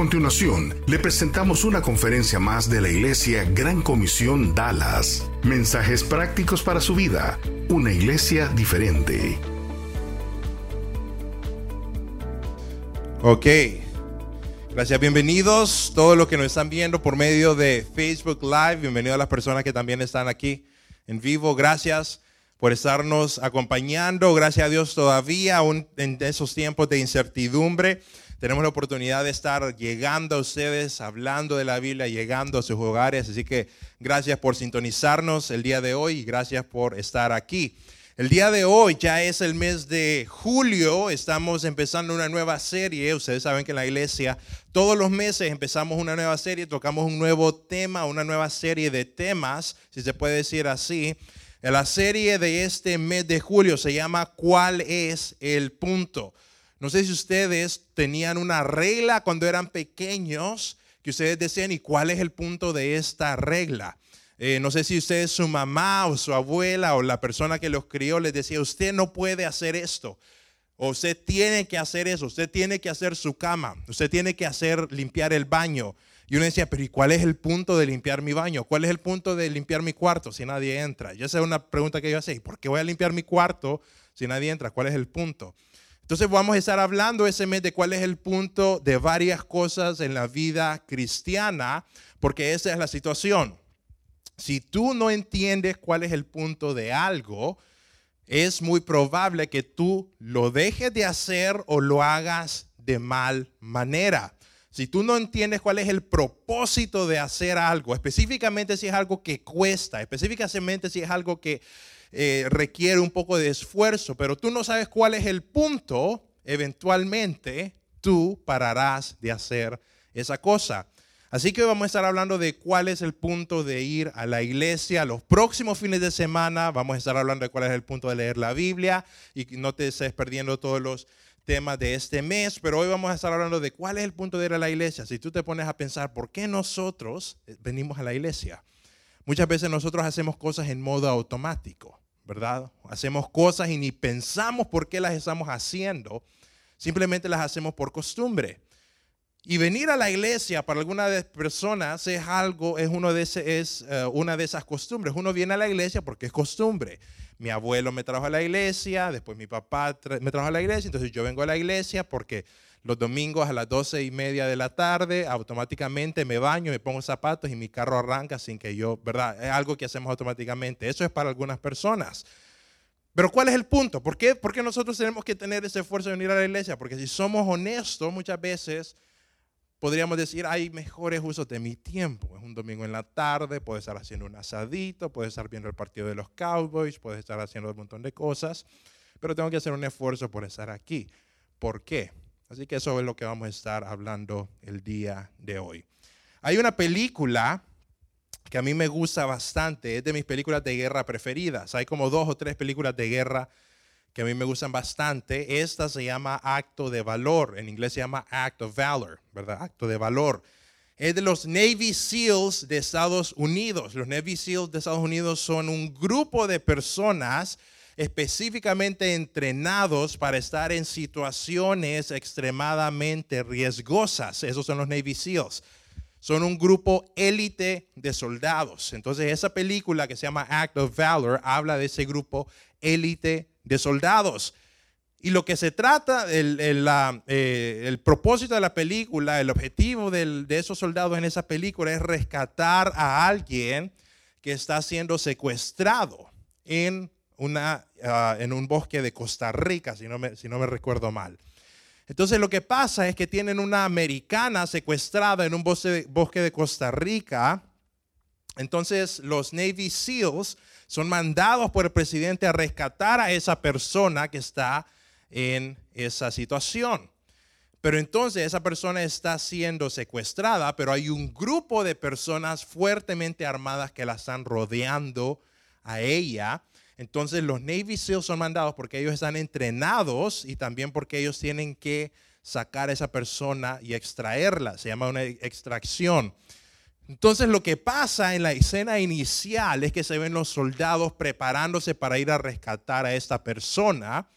Continuación, le presentamos una conferencia más de la Iglesia Gran Comisión Dallas. Mensajes prácticos para su vida. Una iglesia diferente. Ok. Gracias, bienvenidos todos los que nos están viendo por medio de Facebook Live. Bienvenidos a las personas que también están aquí en vivo. Gracias por estarnos acompañando. Gracias a Dios todavía, aún en esos tiempos de incertidumbre, tenemos la oportunidad de estar llegando a ustedes, hablando de la Biblia, llegando a sus hogares. Así que gracias por sintonizarnos el día de hoy y gracias por estar aquí. El día de hoy ya es el mes de julio, estamos empezando una nueva serie. Ustedes saben que en la iglesia todos los meses empezamos una nueva serie, tocamos un nuevo tema, una nueva serie de temas, si se puede decir así. La serie de este mes de julio se llama ¿Cuál es el punto? No sé si ustedes tenían una regla cuando eran pequeños que ustedes decían, ¿y cuál es el punto de esta regla? Eh, no sé si usted es su mamá o su abuela o la persona que los crió les decía, usted no puede hacer esto. O usted tiene que hacer eso, usted tiene que hacer su cama, usted tiene que hacer limpiar el baño. Y uno decía, pero ¿y cuál es el punto de limpiar mi baño? ¿Cuál es el punto de limpiar mi cuarto si nadie entra? Y esa es una pregunta que yo hacía, ¿por qué voy a limpiar mi cuarto si nadie entra? ¿Cuál es el punto? Entonces vamos a estar hablando ese mes de cuál es el punto de varias cosas en la vida cristiana, porque esa es la situación. Si tú no entiendes cuál es el punto de algo, es muy probable que tú lo dejes de hacer o lo hagas de mal manera. Si tú no entiendes cuál es el propósito de hacer algo, específicamente si es algo que cuesta, específicamente si es algo que eh, requiere un poco de esfuerzo, pero tú no sabes cuál es el punto, eventualmente tú pararás de hacer esa cosa. Así que hoy vamos a estar hablando de cuál es el punto de ir a la iglesia. Los próximos fines de semana vamos a estar hablando de cuál es el punto de leer la Biblia y no te estés perdiendo todos los temas de este mes, pero hoy vamos a estar hablando de cuál es el punto de ir a la iglesia. Si tú te pones a pensar, ¿por qué nosotros venimos a la iglesia? Muchas veces nosotros hacemos cosas en modo automático, ¿verdad? Hacemos cosas y ni pensamos por qué las estamos haciendo, simplemente las hacemos por costumbre. Y venir a la iglesia para algunas personas es algo, es, de es eh, una de esas costumbres. Uno viene a la iglesia porque es costumbre. Mi abuelo me trajo a la iglesia, después mi papá me trajo a la iglesia, entonces yo vengo a la iglesia porque los domingos a las doce y media de la tarde automáticamente me baño, me pongo zapatos y mi carro arranca sin que yo, ¿verdad? Es algo que hacemos automáticamente. Eso es para algunas personas. Pero ¿cuál es el punto? ¿Por qué, ¿Por qué nosotros tenemos que tener ese esfuerzo de venir a la iglesia? Porque si somos honestos, muchas veces podríamos decir, hay mejores usos de mi tiempo. Es un domingo en la tarde, puedo estar haciendo un asadito, puedo estar viendo el partido de los Cowboys, puedo estar haciendo un montón de cosas, pero tengo que hacer un esfuerzo por estar aquí. ¿Por qué? Así que eso es lo que vamos a estar hablando el día de hoy. Hay una película que a mí me gusta bastante, es de mis películas de guerra preferidas. Hay como dos o tres películas de guerra que a mí me gustan bastante. Esta se llama Acto de Valor, en inglés se llama Act of Valor, ¿verdad? Acto de Valor. Es de los Navy SEALs de Estados Unidos. Los Navy SEALs de Estados Unidos son un grupo de personas específicamente entrenados para estar en situaciones extremadamente riesgosas. Esos son los Navy SEALs. Son un grupo élite de soldados. Entonces esa película que se llama Act of Valor habla de ese grupo élite de soldados. Y lo que se trata, el, eh, el, propósito de la película, el objetivo de esos soldados en esa película es rescatar a alguien que está siendo secuestrado en, una, ah, en un bosque de Costa Rica, si no, me, si no me recuerdo mal. Entonces lo que pasa es que tienen una americana secuestrada en un bosque, bosque de Costa Rica. Entonces los Navy SEALs son mandados por el presidente a rescatar a esa persona que está en esa situación. Pero entonces esa persona está siendo secuestrada, pero hay un grupo de personas fuertemente armadas que la están rodeando a ella. Entonces los Navy SEALs son mandados porque ellos están entrenados y también porque ellos tienen que sacar a esa persona y extraerla. Se llama una extracción. Entonces lo que pasa en la escena inicial es que se ven los soldados preparándose para ir a rescatar a esta persona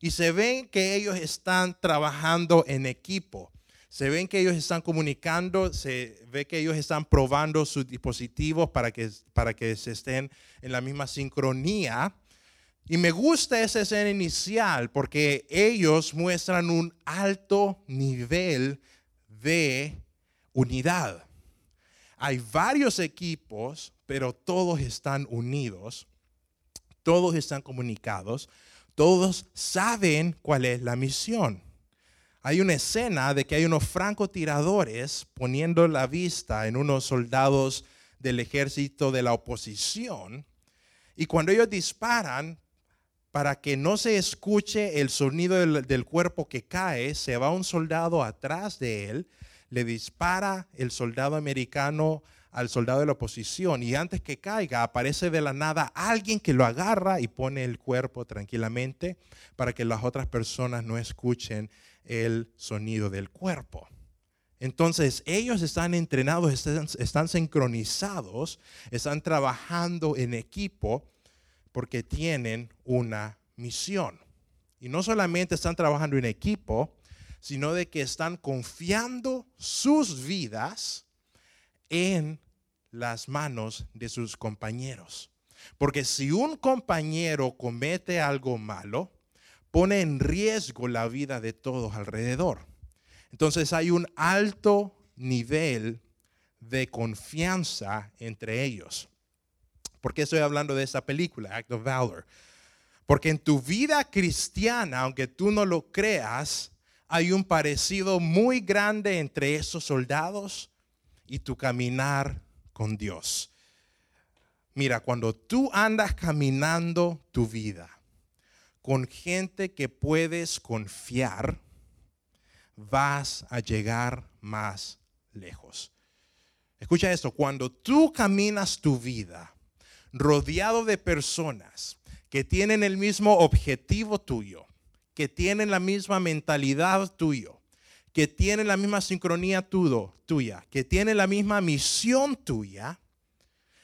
y se ven que ellos están trabajando en equipo. Se ven que ellos están comunicando, se ve que ellos están probando sus dispositivos para que, para que se estén en la misma sincronía. Y me gusta esa escena inicial porque ellos muestran un alto nivel de unidad. Hay varios equipos, pero todos están unidos, todos están comunicados, todos saben cuál es la misión hay una escena de que hay unos francotiradores poniendo la vista en unos soldados del ejército de la oposición. Y cuando ellos disparan, para que no se escuche el sonido del, cuerpo que cae, se va un soldado atrás de él, le dispara el soldado americano al soldado de la oposición y antes que caiga aparece de la nada alguien que lo agarra y pone el cuerpo tranquilamente para que las otras personas no escuchen el sonido del cuerpo. Entonces ellos están entrenados, están, sincronizados, están trabajando en equipo porque tienen una misión. Y no solamente están trabajando en equipo, sino de que están confiando sus vidas en las manos de sus compañeros. Porque si un compañero comete algo malo, pone en riesgo la vida de todos alrededor. Entonces hay un alto nivel de confianza entre ellos. ¿Por qué estoy hablando de esta película, Act of Valor? Porque en tu vida cristiana, aunque tú no lo creas, hay un parecido muy grande entre esos soldados y tu caminar con Dios. Mira, cuando tú andas caminando tu vida, con gente que puedes confiar, vas a llegar más lejos. Escucha esto, cuando tú caminas tu vida rodeado de personas que tienen el mismo objetivo tuyo, que tienen la misma mentalidad tuyo, que tienen la misma sincronía tuya, que tienen la misma misión tuya,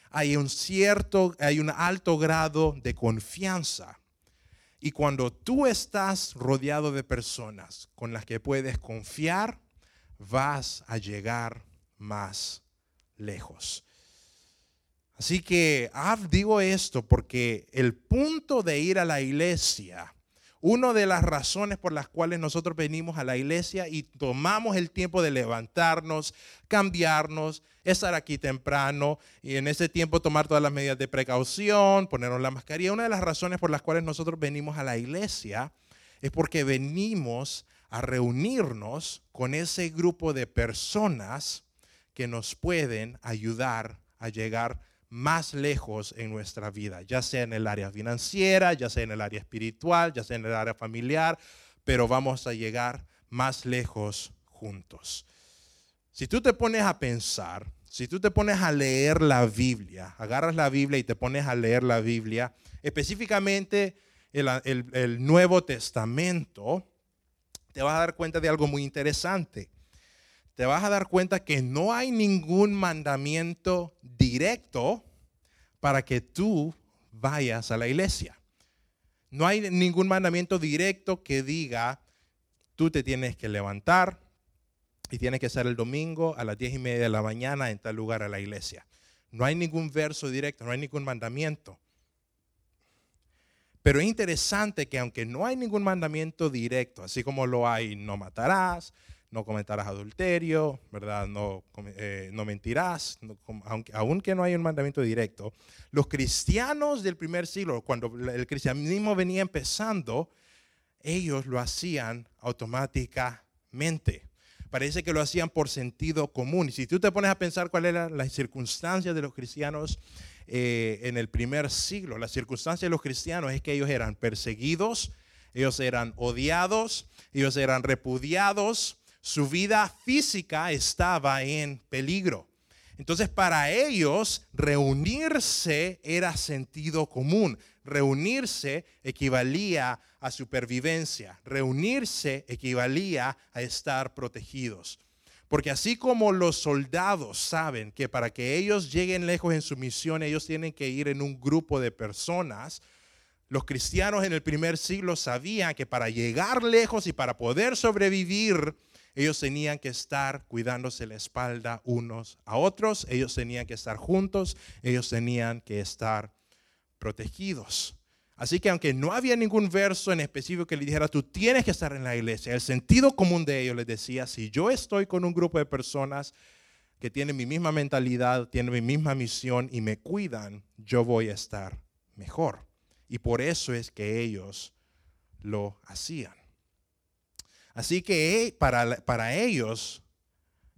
hay un cierto, hay un alto grado de confianza y cuando tú estás rodeado de personas con las que puedes confiar, vas a llegar más lejos. Así que ah, digo esto porque el punto de ir a la iglesia una de las razones por las cuales nosotros venimos a la iglesia y tomamos el tiempo de levantarnos, cambiarnos, estar aquí temprano y en ese tiempo tomar todas las medidas de precaución, ponernos la mascarilla. Una de las razones por las cuales nosotros venimos a la iglesia es porque venimos a reunirnos con ese grupo de personas que nos pueden ayudar a llegar más lejos en nuestra vida, ya sea en el área financiera, ya sea en el área espiritual, ya sea en el área familiar, pero vamos a llegar más lejos juntos. Si tú te pones a pensar, si tú te pones a leer la Biblia, agarras la Biblia y te pones a leer la Biblia, específicamente el, el Nuevo Testamento, te vas a dar cuenta de algo muy interesante te vas a dar cuenta que no hay ningún mandamiento directo para que tú vayas a la iglesia. No hay ningún mandamiento directo que diga, tú te tienes que levantar y tienes que ser el domingo a las diez y media de la mañana en tal lugar a la iglesia. No hay ningún verso directo, no hay ningún mandamiento. Pero es interesante que aunque no hay ningún mandamiento directo, así como lo hay, no matarás, no cometerás adulterio, ¿verdad? No, eh, no mentirás, aunque, no hay un mandamiento directo. Los cristianos del primer siglo, cuando el cristianismo venía empezando, ellos lo hacían automáticamente. Parece que lo hacían por sentido común. Y si tú te pones a pensar cuáles eran las circunstancias de los cristianos eh, en el primer siglo, las circunstancias de los cristianos es que ellos eran perseguidos, ellos eran odiados, ellos eran repudiados, su vida física estaba en peligro. Entonces para ellos reunirse era sentido común. Reunirse equivalía a supervivencia. Reunirse equivalía a estar protegidos. Porque así como los soldados saben que para que ellos lleguen lejos en su misión, ellos tienen que ir en un grupo de personas, los cristianos en el primer siglo sabían que para llegar lejos y para poder sobrevivir, ellos tenían que estar cuidándose la espalda unos a otros, ellos tenían que estar juntos, ellos tenían que estar protegidos. Así que aunque no había ningún verso en específico que le dijera, tú tienes que estar en la iglesia, el sentido común de ellos les decía, si yo estoy con un grupo de personas que tienen mi misma mentalidad, tienen mi misma misión y me cuidan, yo voy a estar mejor. Y por eso es que ellos lo hacían. Así que para, para ellos,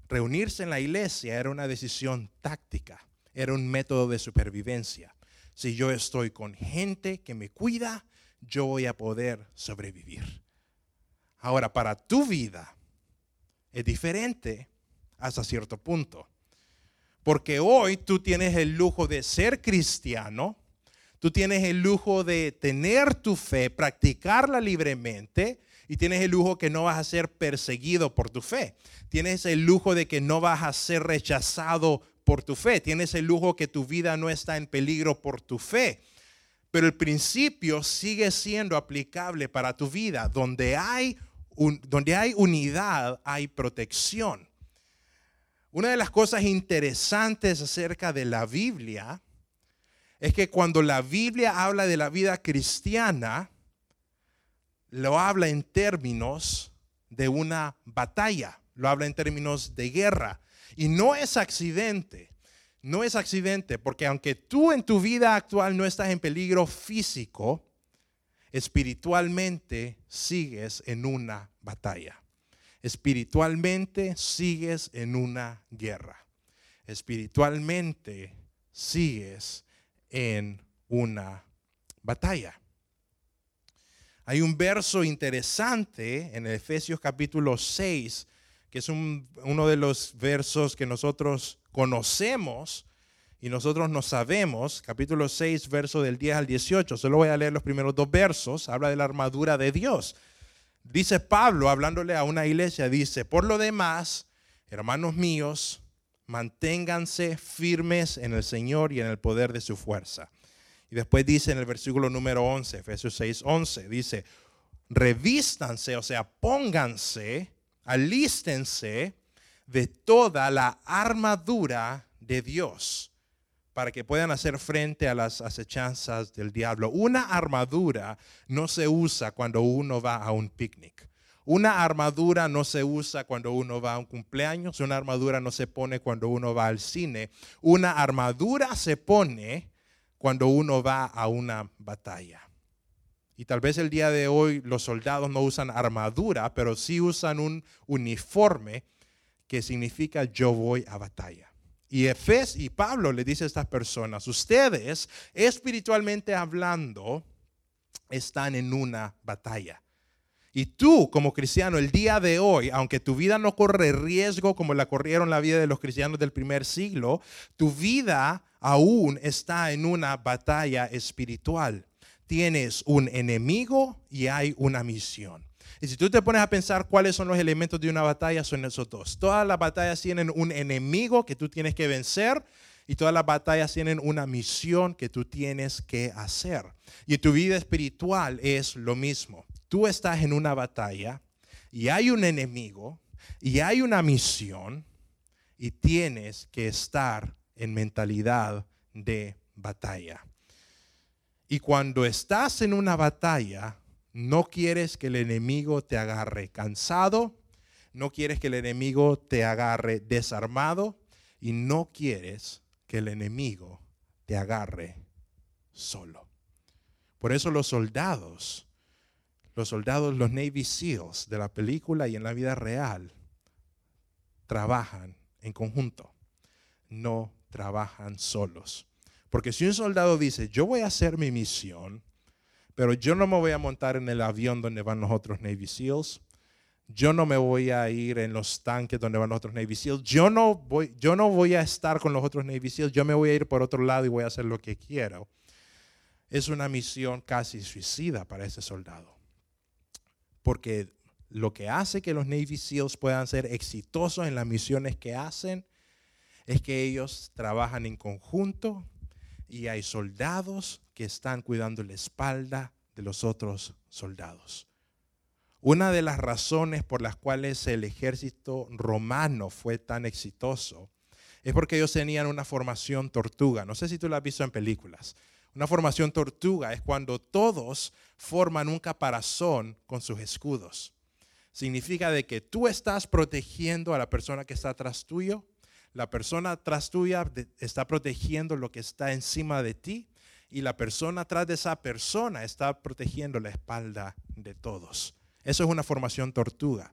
reunirse en la iglesia era una decisión táctica, era un método de supervivencia. Si yo estoy con gente que me cuida, yo voy a poder sobrevivir. Ahora, para tu vida es diferente hasta cierto punto. Porque hoy tú tienes el lujo de ser cristiano, tú tienes el lujo de tener tu fe, practicarla libremente y tienes el lujo que no vas a ser perseguido por tu fe. Tienes el lujo de que no vas a ser rechazado por tu fe. Tienes el lujo que tu vida no está en peligro por tu fe. Pero el principio sigue siendo aplicable para tu vida. Donde hay, donde hay unidad, hay protección. Una de las cosas interesantes acerca de la Biblia es que cuando la Biblia habla de la vida cristiana, lo habla en términos de una batalla, lo habla en términos de guerra. Y no es accidente, no es accidente, porque aunque tú en tu vida actual no estás en peligro físico, espiritualmente sigues en una batalla. Espiritualmente sigues en una guerra. Espiritualmente sigues en una batalla. Hay un verso interesante en Efesios capítulo 6, que es uno de los versos que nosotros conocemos y nosotros no sabemos. Capítulo 6, verso del 10 al 18. Solo voy a leer los primeros dos versos. Habla de la armadura de Dios. Dice Pablo, hablándole a una iglesia, dice, por lo demás, hermanos míos, manténganse firmes en el Señor y en el poder de su fuerza después dice en el versículo número 11, Efesios 6, 11, dice, revístanse, o sea, pónganse, alístense de toda la armadura de Dios para que puedan hacer frente a las acechanzas del diablo. Una armadura no se usa cuando uno va a un picnic. Una armadura no se usa cuando uno va a un cumpleaños, una armadura no se pone cuando uno va al cine. Una armadura se pone cuando uno va a una batalla. Y tal vez el día de hoy los soldados no usan armadura, pero sí usan un uniforme que significa yo voy a batalla. Y Efes y Pablo le dice a estas personas, ustedes espiritualmente hablando están en una batalla. Y tú como cristiano el día de hoy, aunque tu vida no corre riesgo como la corrieron la vida de los cristianos del primer siglo, tu vida aún está en una batalla espiritual. Tienes un enemigo y hay una misión. Y si tú te pones a pensar cuáles son los elementos de una batalla, son esos dos. Todas las batallas tienen un enemigo que tú tienes que vencer y todas las batallas tienen una misión que tú tienes que hacer. Y tu vida espiritual es lo mismo. Tú estás en una batalla y hay un enemigo y hay una misión y tienes que estar en mentalidad de batalla. Y cuando estás en una batalla, no quieres que el enemigo te agarre cansado, no quieres que el enemigo te agarre desarmado y no quieres que el enemigo te agarre solo. Por eso los soldados, los soldados, los Navy SEALs de la película y en la vida real, trabajan en conjunto, no trabajan solos. Porque si un soldado dice, yo voy a hacer mi misión, pero yo no me voy a montar en el avión donde van los otros Navy SEALs, Yo no me voy a ir en los tanques donde van los otros Navy SEALs. Yo no voy, yo no voy a estar con los otros Navy SEALs. Yo me voy a ir por otro lado y voy a hacer lo que quiero. Es una misión casi suicida para ese soldado. Porque lo que hace que los Navy SEALs puedan ser exitosos en las misiones que hacen es que ellos trabajan en conjunto y hay soldados que están cuidando la espalda de los otros soldados. Una de las razones por las cuales el ejército romano fue tan exitoso es porque ellos tenían una formación tortuga. No sé si tú lo has visto en películas. Una formación tortuga es cuando todos forman un caparazón con sus escudos. Significa de que tú estás protegiendo a la persona que está atrás tuyo, la persona atrás tuya está protegiendo lo que está encima de ti y la persona atrás de esa persona está protegiendo la espalda de todos. Eso es una formación tortuga.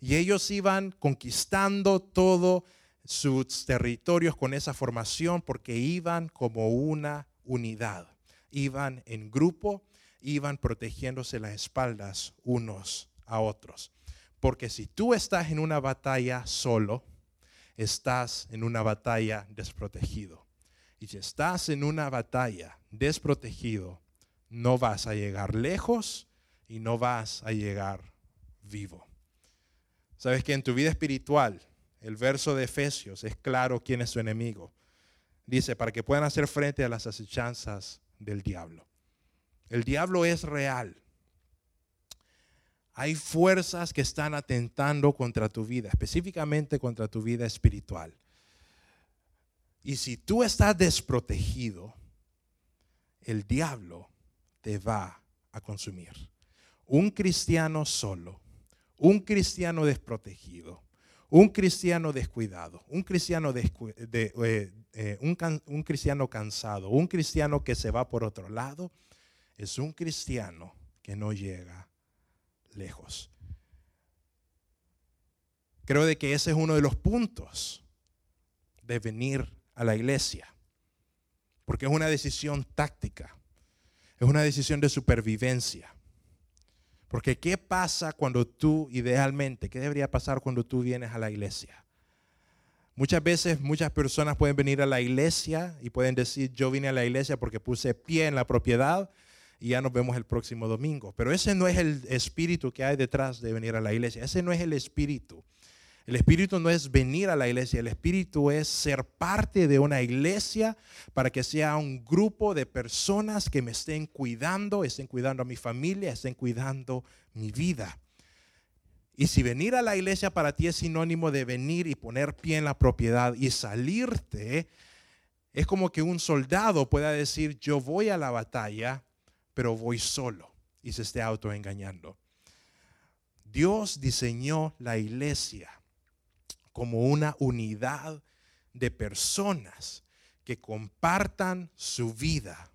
Y ellos iban conquistando todos sus territorios con esa formación porque iban como una unidad. Iban en grupo, iban protegiéndose las espaldas unos a otros. Porque si tú estás en una batalla solo, estás en una batalla desprotegido. Y si estás en una batalla desprotegido, no vas a llegar lejos y no vas a llegar vivo. Sabes que en tu vida espiritual, el verso de Efesios es claro quién es su enemigo. Dice, para que puedan hacer frente a las acechanzas del diablo. El diablo es real. Hay fuerzas que están atentando contra tu vida, específicamente contra tu vida espiritual. Y si tú estás desprotegido, el diablo te va a consumir. Un cristiano solo, un cristiano desprotegido, un cristiano descuidado, un cristiano, eh, eh, un cristiano cansado, un cristiano que se va por otro lado, es un cristiano que no llega lejos. Creo de que ese es uno de los puntos de venir a la iglesia, porque es una decisión táctica, es una decisión de supervivencia. Porque ¿qué pasa cuando tú, idealmente, qué debería pasar cuando tú vienes a la iglesia? Muchas veces muchas personas pueden venir a la iglesia y pueden decir, yo vine a la iglesia porque puse pie en la propiedad y ya nos vemos el próximo domingo. Pero ese no es el espíritu que hay detrás de venir a la iglesia. Ese no es el espíritu. El espíritu no es venir a la iglesia, el espíritu es ser parte de una iglesia para que sea un grupo de personas que me estén cuidando, estén cuidando a mi familia, estén cuidando mi vida. Y si venir a la iglesia para ti es sinónimo de venir y poner pie en la propiedad y salirte, es como que un soldado pueda decir, yo voy a la batalla, pero voy solo y se esté autoengañando. Dios diseñó la iglesia como una unidad de personas que compartan su vida,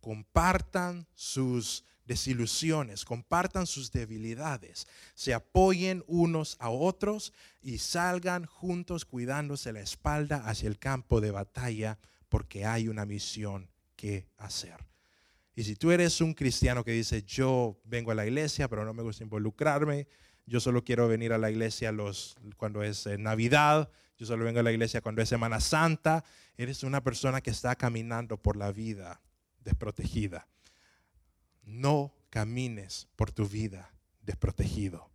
compartan sus desilusiones, compartan sus debilidades, se apoyen unos a otros y salgan juntos cuidándose la espalda hacia el campo de batalla porque hay una misión que hacer. Y si tú eres un cristiano que dice, yo vengo a la iglesia, pero no me gusta involucrarme, yo solo quiero venir a la iglesia los, cuando es eh, Navidad, yo solo vengo a la iglesia cuando es Semana Santa. Eres una persona que está caminando por la vida desprotegida. No camines por tu vida desprotegido.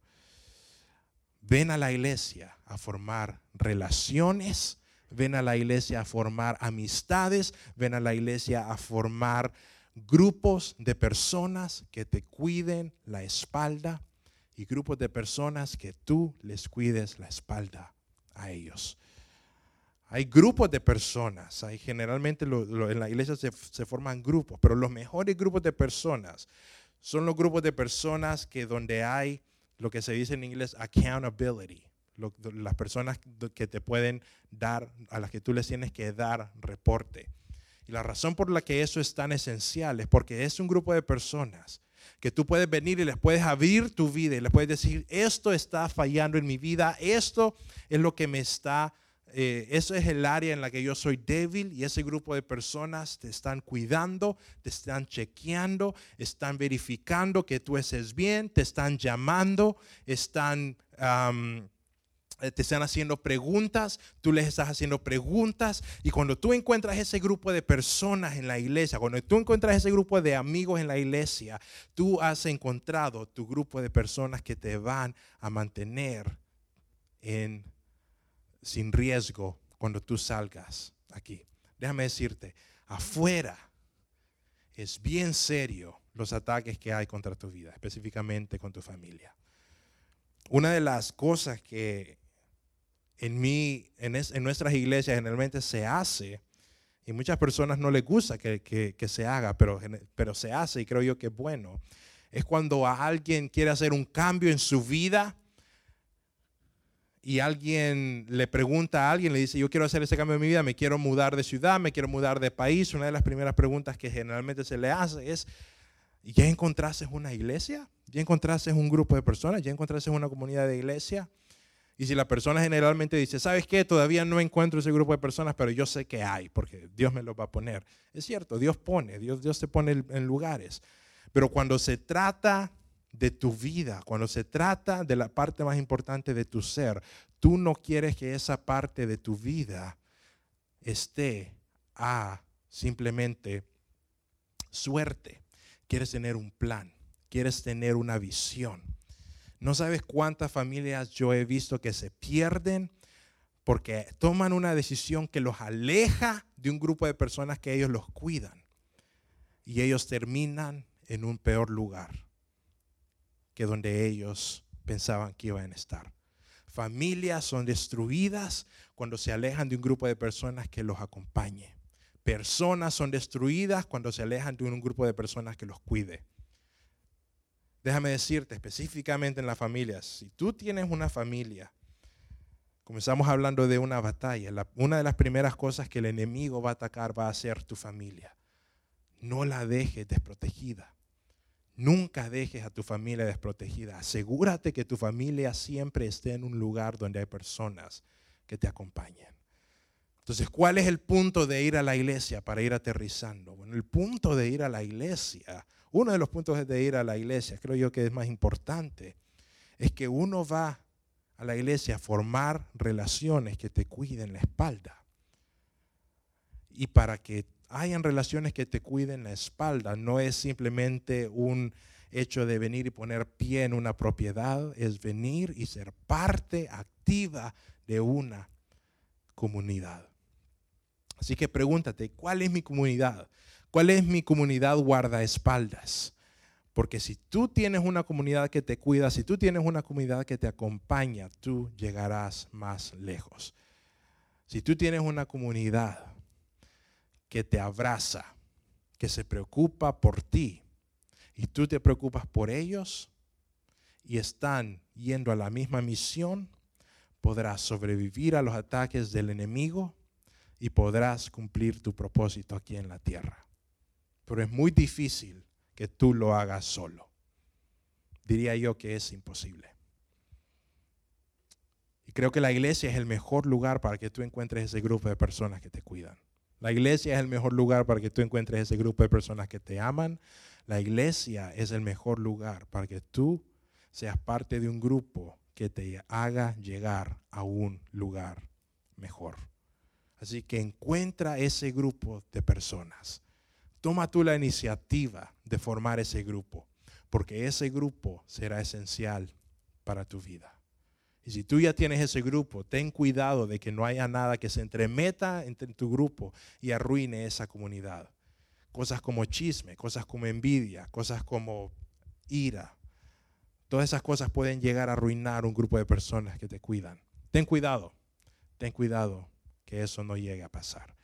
Ven a la iglesia a formar relaciones, ven a la iglesia a formar amistades, ven a la iglesia a formar grupos de personas que te cuiden la espalda y grupos de personas que tú les cuides la espalda a ellos. Hay grupos de personas, hay generalmente en la iglesia se, forman grupos, pero los mejores grupos de personas son los grupos de personas que donde hay lo que se dice en inglés accountability, las personas que te pueden dar, a las que tú les tienes que dar reporte. Y la razón por la que eso es tan esencial es porque es un grupo de personas que tú puedes venir y les puedes abrir tu vida y les puedes decir, esto está fallando en mi vida, esto es lo que me está eh, eso es el área en la que yo soy débil y ese grupo de personas te están cuidando, te están chequeando, están verificando que tú estés bien, te están llamando, están... Eh, te están haciendo preguntas, tú les estás haciendo preguntas y cuando tú encuentras ese grupo de personas en la iglesia, cuando tú encuentras ese grupo de amigos en la iglesia, tú has encontrado tu grupo de personas que te van a mantener en, sin riesgo cuando tú salgas aquí. Déjame decirte, afuera es bien serio los ataques que hay contra tu vida, específicamente con tu familia. Una de las cosas que en, mí, en, en, nuestras iglesias generalmente se hace, y muchas personas no les gusta que, que, se haga, pero, pero se hace y creo yo que es bueno, es cuando alguien quiere hacer un cambio en su vida y alguien le pregunta a alguien, le dice, yo quiero hacer ese cambio en mi vida, me quiero mudar de ciudad, me quiero mudar de país, una de las primeras preguntas que generalmente se le hace es, ¿ya encontraste una iglesia? ¿Ya encontraste un grupo de personas? ¿Ya encontraste una comunidad de iglesia? Y si la persona generalmente dice, ¿sabes qué? Todavía no encuentro ese grupo de personas, pero yo sé que hay, porque Dios me lo va a poner. Es cierto, Dios pone, Dios, Dios te pone en lugares. Pero cuando se trata de tu vida, cuando se trata de la parte más importante de tu ser, tú no quieres que esa parte de tu vida esté a simplemente suerte. Quieres tener un plan, quieres tener una visión. No sabes cuántas familias yo he visto que se pierden porque toman una decisión que los aleja de un grupo de personas que ellos los cuidan. Y ellos terminan en un peor lugar que donde ellos pensaban que iban a estar. Familias son destruidas cuando se alejan de un grupo de personas que los acompañe. Personas son destruidas cuando se alejan de un grupo de personas que los cuide. Déjame decirte específicamente en las familias, si tú tienes una familia, comenzamos hablando de una batalla, una de las primeras cosas que el enemigo va a atacar va a ser tu familia. No la dejes desprotegida. Nunca dejes a tu familia desprotegida. Asegúrate que tu familia siempre esté en un lugar donde hay personas que te acompañen. Entonces, ¿cuál es el punto de ir a la iglesia para ir aterrizando? Bueno, el punto de ir a la iglesia uno de los puntos de ir a la iglesia, creo yo que es más importante, es que uno va a la iglesia a formar relaciones que te cuiden la espalda. Y para que hayan relaciones que te cuiden la espalda, no es simplemente un hecho de venir y poner pie en una propiedad, es venir y ser parte activa de una comunidad. Así que pregúntate, ¿cuál es mi comunidad? ¿Cuál es mi comunidad guardaespaldas? Porque si tú tienes una comunidad que te cuida, si tú tienes una comunidad que te acompaña, tú llegarás más lejos. Si tú tienes una comunidad que te abraza, que se preocupa por ti, y tú te preocupas por ellos, y están yendo a la misma misión, podrás sobrevivir a los ataques del enemigo y podrás cumplir tu propósito aquí en la tierra pero es muy difícil que tú lo hagas solo. Diría yo que es imposible. Y creo que la iglesia es el mejor lugar para que tú encuentres ese grupo de personas que te cuidan. La iglesia es el mejor lugar para que tú encuentres ese grupo de personas que te aman. La iglesia es el mejor lugar para que tú seas parte de un grupo que te haga llegar a un lugar mejor. Así que encuentra ese grupo de personas Toma tú la iniciativa de formar ese grupo, porque ese grupo será esencial para tu vida. Y si tú ya tienes ese grupo, ten cuidado de que no haya nada que se entremeta en tu grupo y arruine esa comunidad. Cosas como chisme, cosas como envidia, cosas como ira. Todas esas cosas pueden llegar a arruinar un grupo de personas que te cuidan. Ten cuidado, ten cuidado que eso no llegue a pasar.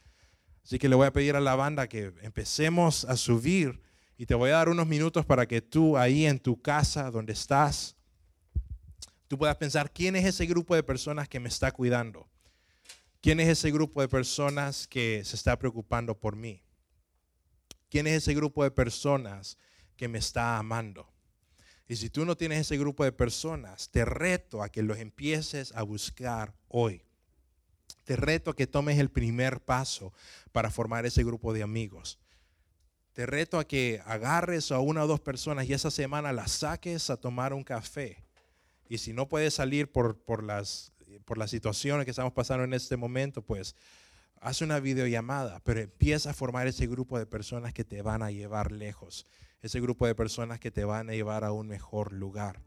Así que le voy a pedir a la banda que empecemos a subir y te voy a dar unos minutos para que tú ahí en tu casa, donde estás, tú puedas pensar quién es ese grupo de personas que me está cuidando. ¿Quién es ese grupo de personas que se está preocupando por mí? ¿Quién es ese grupo de personas que me está amando? Y si tú no tienes ese grupo de personas, te reto a que los empieces a buscar hoy te reto a que tomes el primer paso para formar ese grupo de amigos. Te reto a que agarres a una o dos personas y esa semana las saques a tomar un café. Y si no puedes salir por, por, las, por las situaciones que estamos pasando en este momento, pues haz una videollamada, pero empieza a formar ese grupo de personas que te van a llevar lejos, ese grupo de personas que te van a llevar a un mejor lugar.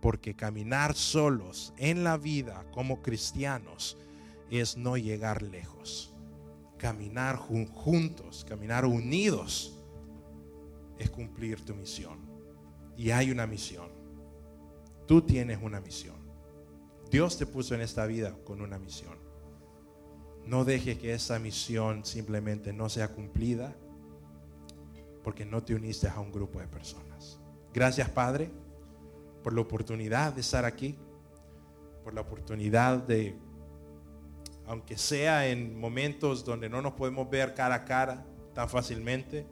Porque caminar solos en la vida como cristianos es no llegar lejos. Caminar juntos, caminar unidos es cumplir tu misión. Y hay una misión. Tú tienes una misión. Dios te puso en esta vida con una misión. No dejes que esa misión simplemente no sea cumplida porque no te uniste a un grupo de personas. Gracias Padre por la oportunidad de estar aquí, por la oportunidad de, aunque sea en momentos donde no nos podemos ver cara a cara tan fácilmente,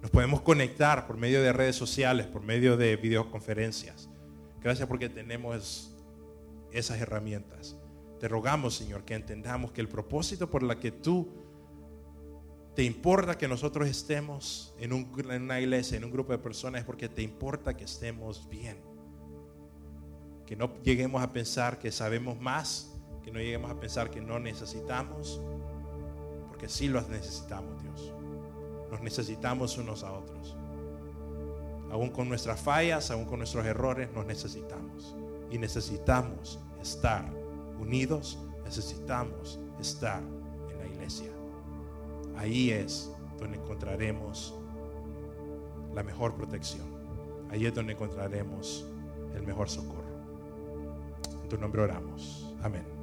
nos podemos conectar por medio de redes sociales, por medio de videoconferencias. Gracias porque tenemos esas herramientas. Te rogamos, Señor, que entendamos que el propósito por la que tú te importa que nosotros estemos en, una iglesia, en un grupo de personas, es porque te importa que estemos bien. Que no lleguemos a pensar que sabemos más, que no lleguemos a pensar que no necesitamos, porque sí los necesitamos, Dios. Nos necesitamos unos a otros. Aún con nuestras fallas, aún con nuestros errores, nos necesitamos. Y necesitamos estar unidos, necesitamos estar en la iglesia. Ahí es donde encontraremos la mejor protección. Ahí es donde encontraremos el mejor socorro. En tu nombre oramos. Amén.